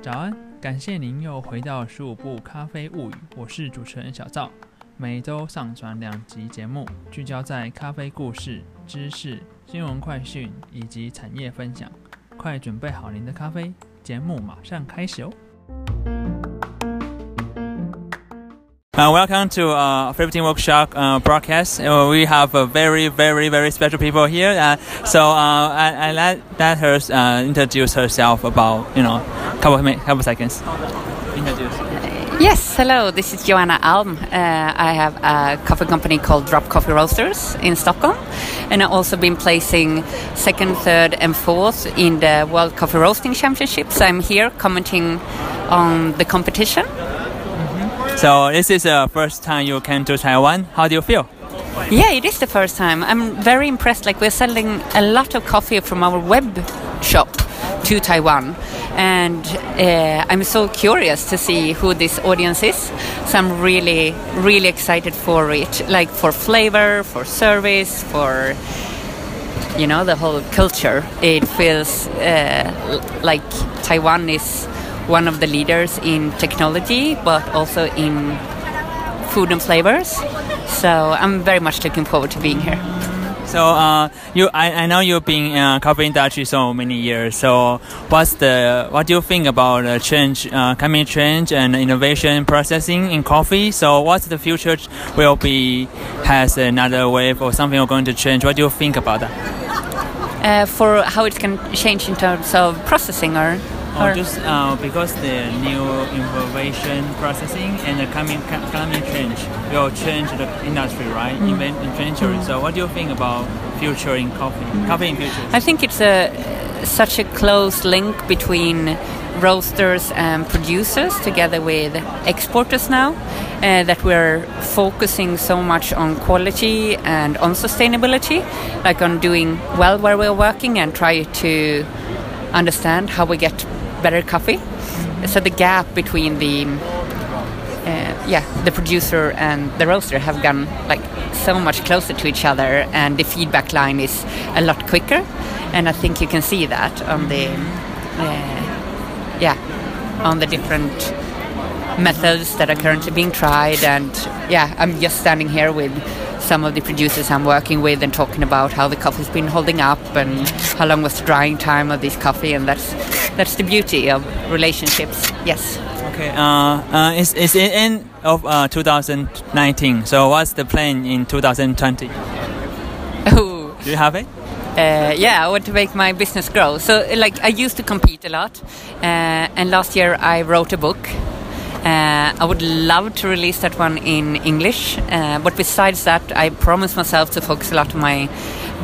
早安，感谢您又回到十五部咖啡物语，我是主持人小赵。每周上传两集节目，聚焦在咖啡故事、知识、新闻快讯以及产业分享。快准备好您的咖啡，节目马上开始哦！Uh, welcome to uh, 15 Workshop uh, broadcast. Uh, we have a very, very, very special people here. Uh, so uh, I, I let, let her uh, introduce herself about, you know, couple of, mi- couple seconds. Introduce. Yes, hello, this is Joanna Alm. I have a coffee company called Drop Coffee Roasters in Stockholm, and I've also been placing second, third, and fourth in the World Coffee Roasting Championships. I'm here commenting on the competition. So this is the first time you came to Taiwan. How do you feel? Yeah, it is the first time. I'm very impressed. Like, we're selling a lot of coffee from our web shop to Taiwan. And uh, I'm so curious to see who this audience is. So I'm really, really excited for it. Like, for flavor, for service, for, you know, the whole culture. It feels uh, like Taiwan is one of the leaders in technology, but also in food and flavors. So I'm very much looking forward to being here. So uh, you, I, I know you've been in uh, coffee industry so many years. So what's the, what do you think about the change, uh, coming change and innovation processing in coffee? So what's the future will be, has another wave or something are going to change? What do you think about that? Uh, for how it can change in terms of processing or, Or just uh, because the new information processing and the coming co- coming change will change the industry, right? Event eventually. So what do you think about future in coffee? Coffee in future. I think it's a such a close link between roasters and producers together with exporters now uh, that we're focusing so much on quality and on sustainability like on doing well where we're working and try to understand how we get better coffee so the gap between the uh, yeah, the producer and the roaster have gone like so much closer to each other, and the feedback line is a lot quicker. And I think you can see that on the, uh, yeah, on the different methods that are currently being tried. And yeah, I'm just standing here with some of the producers I'm working with and talking about how the coffee's been holding up and how long was the drying time of this coffee, and that's that's the beauty of relationships. Yes. Okay. Uh, uh, it's, it's the end of uh, 2019. So what's the plan in 2020? Oh. Do you have it? Uh, yeah, I want to make my business grow. So, like, I used to compete a lot, uh, and last year I wrote a book. Uh, I would love to release that one in English, uh, but besides that, I promised myself to focus a lot on my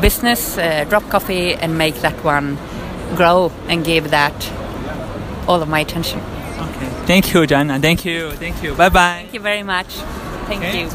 business, uh, drop coffee, and make that one grow and give that all of my attention. Okay. Thank you, Jana. Thank you. Thank you. Bye bye. Thank you very much. Thank Okay. you.